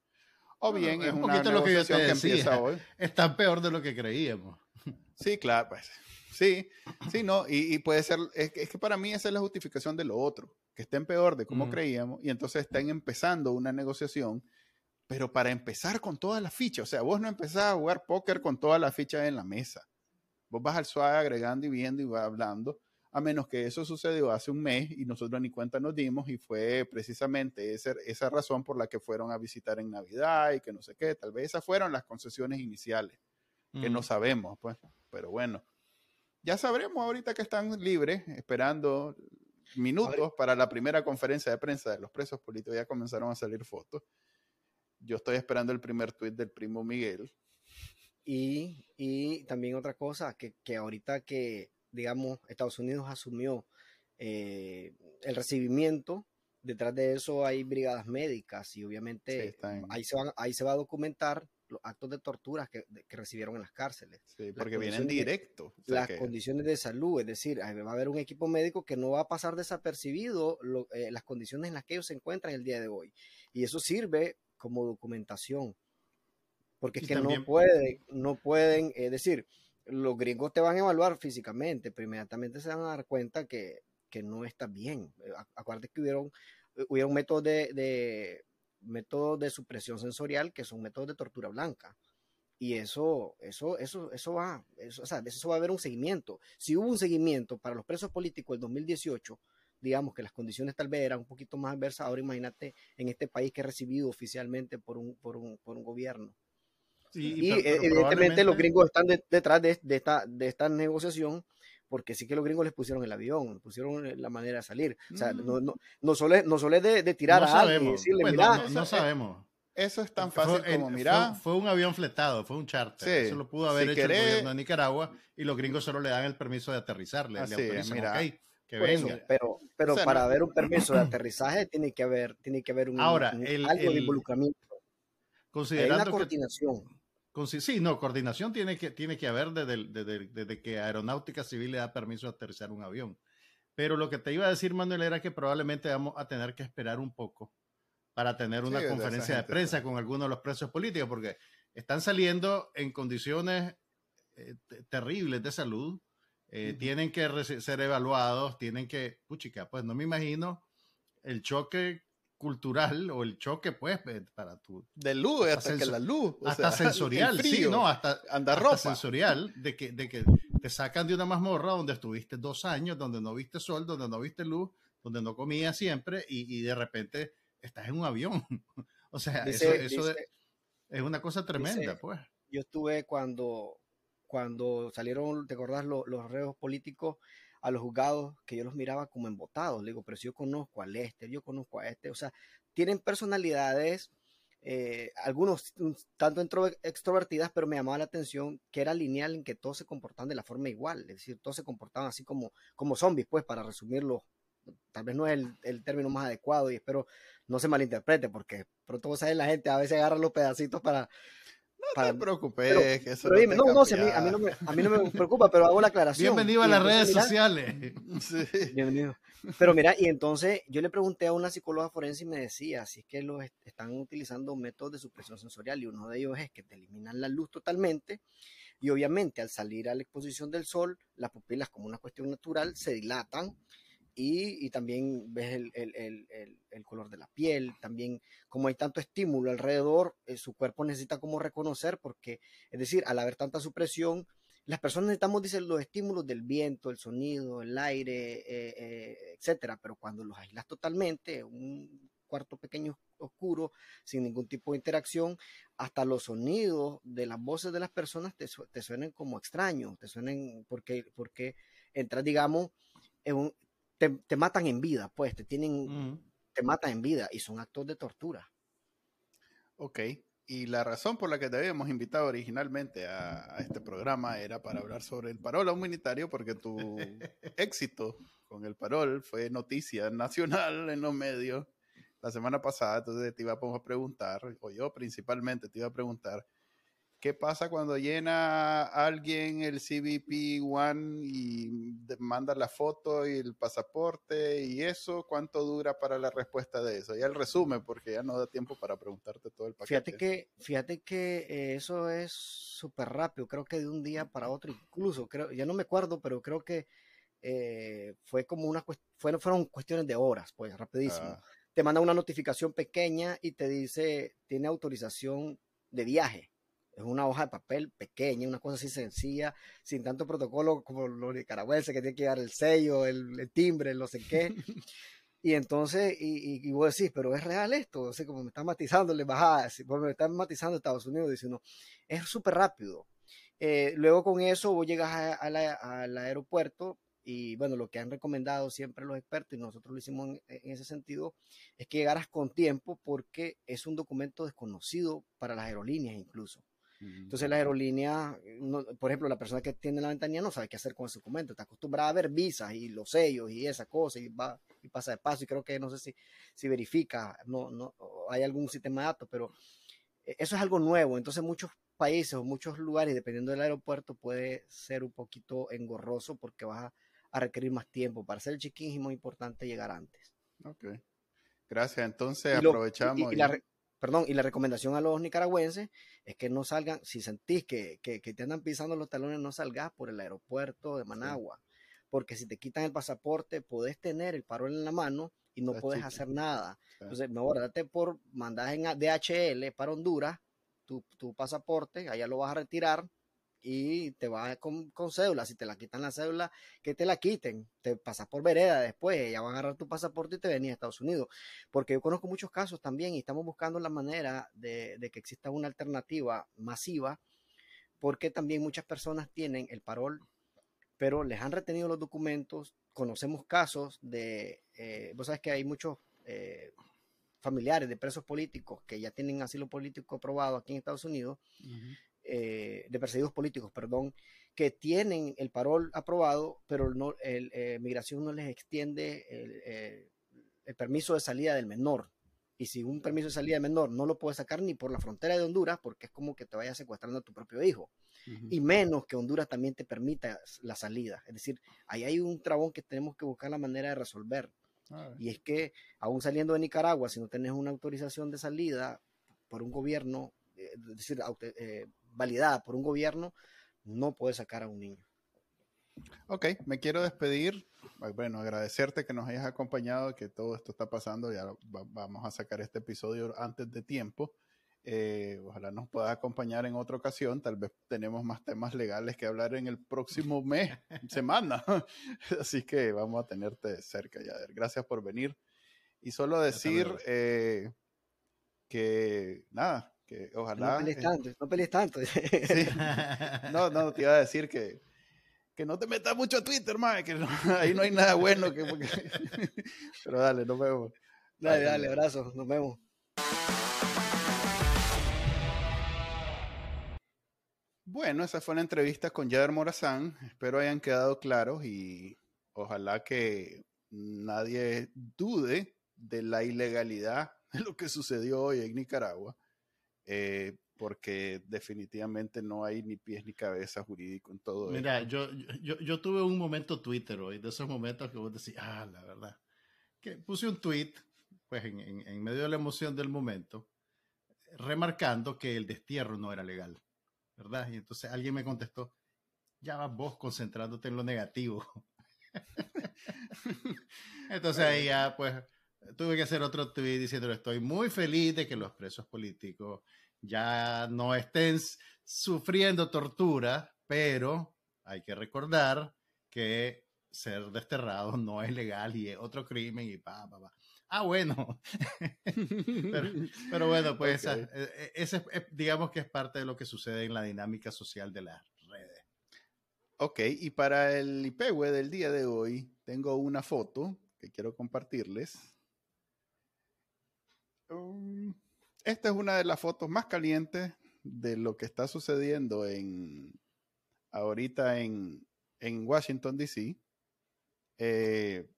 O bien es, un una lo que, que empieza hoy. *laughs* Está peor de lo que creíamos. Sí, claro, pues. Sí, sí, no, y, puede ser, es, que para mí esa es la justificación de lo otro, que estén peor de como creíamos, y entonces están empezando una negociación, pero para empezar con todas las fichas, o sea, vos no empezás a jugar póker con todas las fichas en la mesa, vos vas al suave agregando y viendo y vas hablando, a menos que eso sucedió hace un mes y nosotros ni cuenta nos dimos y fue precisamente esa, esa razón por la que fueron a visitar en Navidad y que no sé qué, tal vez esas fueron las concesiones iniciales, que no sabemos, pues, pero bueno ya sabremos ahorita que están libres, esperando minutos para la primera conferencia de prensa de los presos políticos. Ya comenzaron a salir fotos. Yo estoy esperando el primer tuit del primo Miguel. Y, y también otra cosa, que, que, ahorita que, digamos, Estados Unidos asumió eh, el recibimiento, detrás de eso hay brigadas médicas y obviamente ahí, se ahí se va a documentar los actos de tortura que, recibieron en las cárceles. Sí, porque vienen directo. las condiciones de salud, es decir, va a haber un equipo médico que no va a pasar desapercibido eh, las condiciones en las que ellos se encuentran el día de hoy. Y eso sirve como documentación. Porque es que no pueden, no pueden, es decir, los gringos te van a evaluar físicamente, pero inmediatamente se van a dar cuenta que, que no está bien. Acuérdate que hubieron, hubieron métodos de métodos de supresión sensorial que son métodos de tortura blanca. Y eso, eso, eso, eso va, eso, o sea, de eso va a haber un seguimiento. Si hubo un seguimiento para los presos políticos el 2018, digamos que las condiciones tal vez eran un poquito más adversas, ahora imagínate en este país que ha recibido oficialmente por un, por un, por un gobierno. Y evidentemente los gringos están detrás de, de, esta, de esta negociación porque sí que los gringos les pusieron el avión, pusieron la manera de salir. O sea, no, mm. no, no solo, no solo de, de tirar a alguien y decirle, pues mira. No, sabemos. Eso es tan fácil como, mira. Fue, un avión fletado, fue un charter. eso lo pudo haber hecho el gobierno de Nicaragua y los gringos solo le dan el permiso de aterrizar. Le, mira. que venga. pero pero para haber un permiso de *clears throat* aterrizaje tiene que haber, tiene que haber un, Ahora, algo de involucramiento. Considerando Hay una coordinación sí, no, coordinación tiene que, tiene que haber desde, que Aeronáutica Civil le da permiso de aterrizar un avión. Pero lo que te iba a decir, Manuel, era que probablemente vamos a tener que esperar un poco para tener una conferencia de prensa con algunos de los presos políticos, porque están saliendo en condiciones eh, terribles de salud, eh, tienen que ser evaluados, tienen que, puchica, pues no me imagino el choque cultural o el choque, pues, para tu... De luz, hasta, que la luz. hasta *laughs* sensorial, sí, ¿no? Hasta, hasta sensorial, de que, de que te sacan de una mazmorra donde estuviste dos años, donde no viste sol, donde no viste luz, donde no comías siempre y, y de repente estás en un avión. *laughs* o sea, eso, eso es una cosa tremenda, pues. Yo estuve cuando, cuando salieron, ¿te acordás? Los, los reos políticos a los juzgados que yo los miraba como embotados. Le digo, pero si yo conozco al este, yo conozco a este. O sea, tienen personalidades, eh, algunos tanto extrovertidas, pero me llamaba la atención que era lineal en que todos se comportaban de la forma igual. Es decir, todos se comportaban así como, como zombies, pues, para resumirlo. Tal vez no es el, el término más adecuado y espero no se malinterprete, porque pronto vos sabes, la gente a veces agarra los pedacitos para, no te preocupes, que eso no, no, a, mí, no me, a mí no me preocupa, pero hago la aclaración. Bienvenido a las redes sociales. Bienvenido. Pero mira, y entonces yo le pregunté a una psicóloga forense y me decía, si es que los están utilizando métodos de supresión sensorial y uno de ellos es que te eliminan la luz totalmente y obviamente al salir a la exposición del sol, las pupilas como una cuestión natural se dilatan y, también ves el, color de la piel, también como hay tanto estímulo alrededor, eh, su cuerpo necesita como reconocer porque, es decir, al haber tanta supresión, las personas necesitamos, dicen, los estímulos del viento, el sonido, el aire, eh, eh, etcétera, pero cuando los aíslas totalmente, un cuarto pequeño oscuro, sin ningún tipo de interacción, hasta los sonidos de las voces de las personas te, te suenen como extraños, te suenen porque, porque entras, digamos, en te, te, matan en vida, pues, te tienen, te matan en vida y son actos de tortura. Ok, y la razón por la que te habíamos invitado originalmente a, a este programa era para hablar sobre el parol humanitario, porque tu *laughs* éxito con el parol fue noticia nacional en los medios la semana pasada, entonces te iba a preguntar, o yo principalmente te iba a preguntar, ¿qué pasa cuando llena alguien el CBP One y manda la foto y el pasaporte y eso? ¿Cuánto dura para la respuesta de eso? Ya el resumen, porque ya no da tiempo para preguntarte todo el paquete. Fíjate que, fíjate que eh, eso es súper rápido, creo que de un día para otro, incluso, creo, ya no me acuerdo, pero creo que eh, fue como una fueron, fueron cuestiones de horas, pues, rapidísimo. Ah te manda una notificación pequeña y te dice, tiene autorización de viaje. Es una hoja de papel pequeña, una cosa así sencilla, sin tanto protocolo como los nicaragüenses, que tiene que dar el sello, el, timbre, no sé qué. *laughs* Y entonces, y, y, vos decís, pero es real esto, así como me están matizando la embajada, me están matizando Estados Unidos, dice uno, es súper rápido. Eh, luego con eso vos llegas al aeropuerto, y bueno, lo que han recomendado siempre los expertos y nosotros lo hicimos en, ese sentido, es que llegaras con tiempo porque es un documento desconocido para las aerolíneas incluso. Entonces la aerolínea, por ejemplo, la persona que tiene la ventanilla no sabe qué hacer con ese documento, está acostumbrada a ver visas y los sellos y esa cosa y va y pasa de paso y creo que no sé si, si verifica, no, no, hay algún sistema de datos, pero e, eso es algo nuevo, entonces muchos países o muchos lugares, dependiendo del aeropuerto, puede ser un poquito engorroso porque vas a a requerir más tiempo. Para hacer el chiquín es muy importante llegar antes. Ok. Gracias. Entonces aprovechamos. Y, la, perdón, y la recomendación a los nicaragüenses es que no salgan, si sentís que, que, te andan pisando los talones, no salgas por el aeropuerto de Managua. Porque si te quitan el pasaporte, podés tener el parol en la mano y no puedes hacer nada. Entonces, mejor date por mandar en DHL para Honduras tu, tu pasaporte, allá lo vas a retirar y te va con, con, cédula. Si te la quitan la cédula, que te la quiten. Te pasas por vereda después, ya van a agarrar tu pasaporte y te venís a Estados Unidos. Porque yo conozco muchos casos también y estamos buscando la manera de, de que exista una alternativa masiva, porque también muchas personas tienen el parol, pero les han retenido los documentos. Conocemos casos de, eh, vos sabes que hay muchos eh, familiares de presos políticos que ya tienen asilo político aprobado aquí en Estados Unidos. Eh, de perseguidos políticos, perdón, que tienen el parol aprobado, pero no, el, eh, migración no les extiende eh, el, permiso de salida del menor. Y si un permiso de salida del menor no lo puedes sacar ni por la frontera de Honduras, porque es como que te vayas secuestrando a tu propio hijo. Y menos que Honduras también te permita la salida. Es decir, ahí hay un trabón que tenemos que buscar la manera de resolver. Y es que, aún saliendo de Nicaragua, si no tenés una autorización de salida por un gobierno, es decir, validada por un gobierno, no puede sacar a un niño. Ok, me quiero despedir. Bueno, agradecerte que nos hayas acompañado, que todo esto está pasando. Ya vamos a sacar este episodio antes de tiempo. Eh, ojalá nos puedas acompañar en otra ocasión. Tal vez tenemos más temas legales que hablar en el próximo mes, *laughs* semana. *laughs* Así que vamos a tenerte cerca, Yader. Gracias por venir. Y solo decir eh, que, nada, que ojalá... No pelees tanto, no pelees tanto. *laughs* No, no, te iba a decir que, que no te metas mucho a Twitter, man, que *laughs* ahí no hay nada bueno. Que, *laughs* Pero dale, nos vemos. Dale, dale, abrazo, nos vemos. Bueno, esa fue una entrevista con Yader Morazán. Espero hayan quedado claros y ojalá que nadie dude de la ilegalidad de lo que sucedió hoy en Nicaragua. Eh, porque definitivamente no hay ni pies ni cabeza jurídico en todo Mira, yo, yo, yo, tuve un momento Twitter hoy, de esos momentos que vos decís, ah, la verdad, que puse un tweet, pues en, en, medio de la emoción del momento, remarcando que el destierro no era legal, ¿verdad? Y entonces alguien me contestó, ya vas vos concentrándote en lo negativo. *laughs* entonces ahí ya, pues, tuve que hacer otro tweet diciendo estoy muy feliz de que los presos políticos ya no estén sufriendo tortura, pero hay que recordar que ser desterrado no es legal y es otro crimen y pa, pa, pa. Ah, bueno. *laughs* pero, pero, bueno, pues okay. esa, e, ese, digamos que es parte de lo que sucede en la dinámica social de las redes. Ok, y para el IPEWE del día de hoy tengo una foto que quiero compartirles. Um, esta es una de las fotos más calientes de lo que está sucediendo en ahorita en, en Washington, D.C. Eh,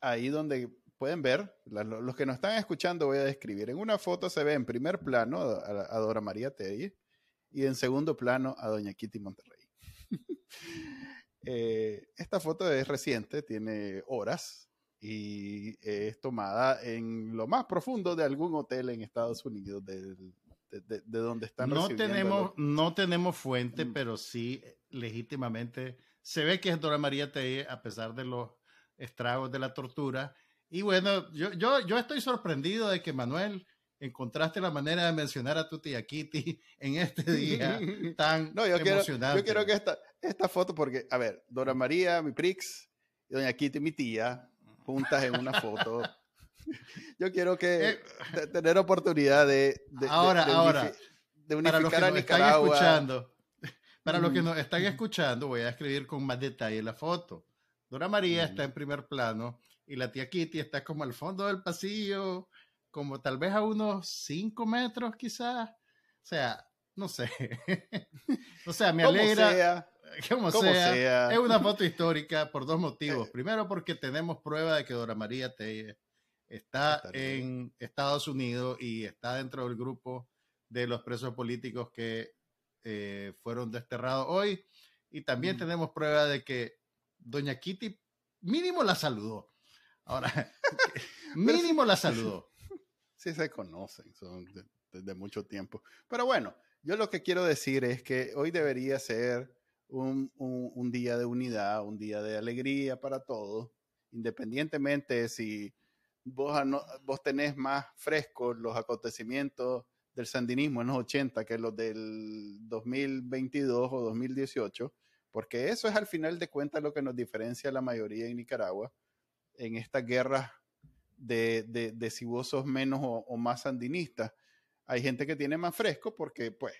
ahí donde pueden ver, los que nos están escuchando voy a describir. En una foto se ve en primer plano a, Dora María Telle y en segundo plano a Doña Kitty Monterrey. *laughs* eh, esta foto es reciente, tiene horas y es tomada en lo más profundo de algún hotel en Estados Unidos, de, de, de donde están no tenemos No tenemos fuente, mm. pero sí legítimamente se ve que es Dora María Telle a pesar de los estragos de la tortura y bueno, yo, yo, yo estoy sorprendido de que Manuel encontraste la manera de mencionar a tu tía Kitty *laughs* en este día *laughs* tan no, yo emocionante. Quiero, yo quiero que esta, esta foto, porque, a ver, Dora María, mi Prix, y Doña Kitty, mi tía, juntas en una foto. *laughs* yo quiero que eh, tener oportunidad de, de ahora, de, ahora, de unificar para los que a Nos están escuchando, *laughs* para los que nos están escuchando, voy a escribir con más detalle la foto. Dora María mm. está en primer plano y la tía Kitty está como al fondo del pasillo, como tal vez a unos 5 metros quizás. O sea, no sé. *laughs* o sea, me alegra. Sea, *laughs* como, sea, sea, Es una foto histórica por dos motivos. Primero, porque tenemos prueba de que Dora María Telle está en Estados Unidos y está dentro del grupo de los presos políticos que eh, fueron desterrados hoy. Y también mm. tenemos prueba de que Doña Kitty mínimo la saludó. Ahora, *laughs* *laughs* mínimo la saludó. Sí, se conocen, son desde de, de mucho tiempo. Pero bueno, yo lo que quiero decir es que hoy debería ser un, un, día de unidad, un día de alegría para todos, independientemente si vos, vos tenés más frescos los acontecimientos del sandinismo en los 80 que los del 2022 o 2018, porque eso es al final de cuentas lo que nos diferencia a la mayoría en Nicaragua en estas guerras de, de, de, si vos sos menos o, o, más sandinista. Hay gente que tiene más fresco porque, pues,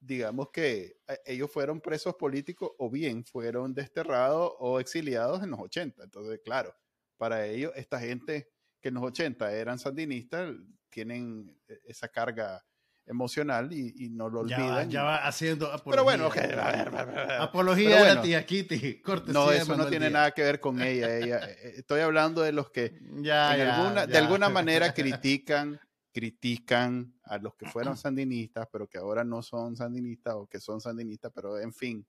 digamos que eh, ellos fueron presos políticos o bien fueron desterrados o exiliados en los 80. Entonces, claro, para ellos, esta gente que en los 80 eran sandinistas, tienen e, esa carga emocional y, y, no lo olvidan. Ya va, ya va haciendo apología. Pero bueno, okay, *laughs* a ver, a ver, apología Pero bueno, de la tía Kitty. No, eso no tiene nada que ver con ella. ella. Eh, estoy hablando de los que *laughs* ya, alguna, de alguna *laughs* manera critican, critican a los que fueron sandinistas, pero que ahora no son sandinistas o que son sandinistas, pero en fin.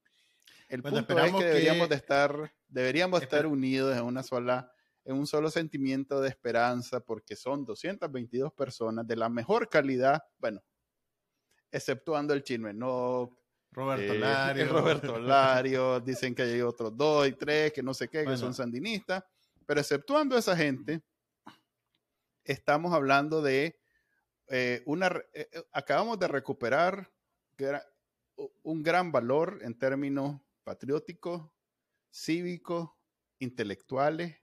El bueno, punto es que deberíamos que... de estar, deberíamos estar unidos en una sola en un solo sentimiento de esperanza, porque son 222 personas de la mejor calidad, bueno, exceptuando el chisme, no Roberto eh, *laughs* Lario. Roberto *laughs* Lario, dicen que hay otros dos y tres que no sé qué, bueno. que son sandinistas, pero exceptuando esa gente, estamos hablando de eh, una, eh, acabamos de recuperar un gran valor en términos patrióticos, cívicos, intelectuales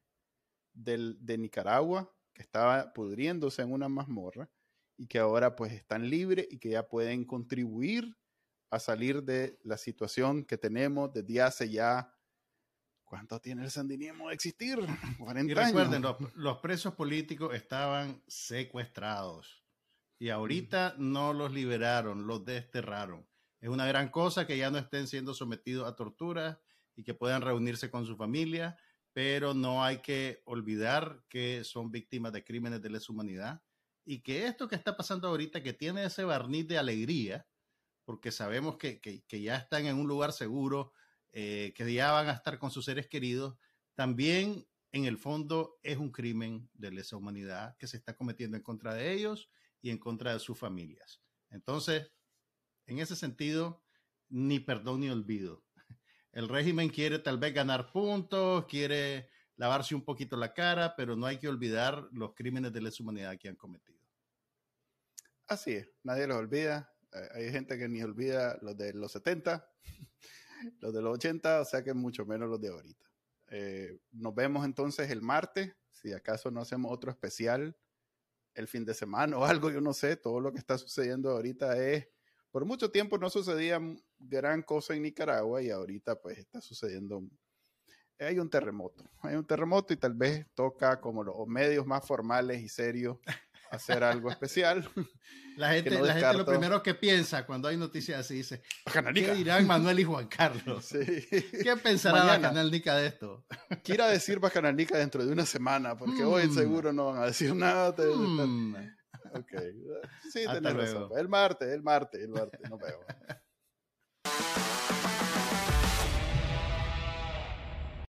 del, de Nicaragua, que estaba pudriéndose en una mazmorra y que ahora pues están libres y que ya pueden contribuir a salir de la situación que tenemos desde hace ya ¿Cuánto tiene el sandinismo de existir? 40 *laughs* y recuerden, años. Los, los, presos políticos estaban secuestrados y ahorita no los liberaron, los desterraron. Es una gran cosa que ya no estén siendo sometidos a tortura y que puedan reunirse con su familia, pero no hay que olvidar que son víctimas de crímenes de lesa humanidad y que esto que está pasando ahorita, que tiene ese barniz de alegría, porque sabemos que, que, que ya están en un lugar seguro, eh, que ya van a estar con sus seres queridos, también en el fondo es un crimen de lesa humanidad que se está cometiendo en contra de ellos y en contra de sus familias. Entonces, en ese sentido, ni perdón ni olvido. El régimen quiere tal vez ganar puntos, quiere lavarse un poquito la cara, pero no hay que olvidar los crímenes de lesa humanidad que han cometido. Así es, nadie los olvida. Hay gente que ni olvida los de los 70. *laughs* los de los 80, o sea que mucho menos los de ahorita. Eh, nos vemos entonces el martes, si acaso no hacemos otro especial el fin de semana o algo, yo no sé, todo lo que está sucediendo ahorita es, por mucho tiempo no sucedía gran cosa en Nicaragua y ahorita pues está sucediendo, hay un terremoto, hay un terremoto y tal vez toca como los medios más formales y serios *laughs* hacer algo especial. *laughs* La gente, la gente lo primero que piensa cuando hay noticias así dice, ¿qué dirán Manuel y Juan Carlos? *laughs* ¿Qué pensará Bacananica de esto? *laughs* Quiera decir Bacananica dentro de una semana, porque hoy mm. seguro no van a decir nada. Mm. Ok. Sí, tenés razón. El martes, el martes, el martes. Nos vemos.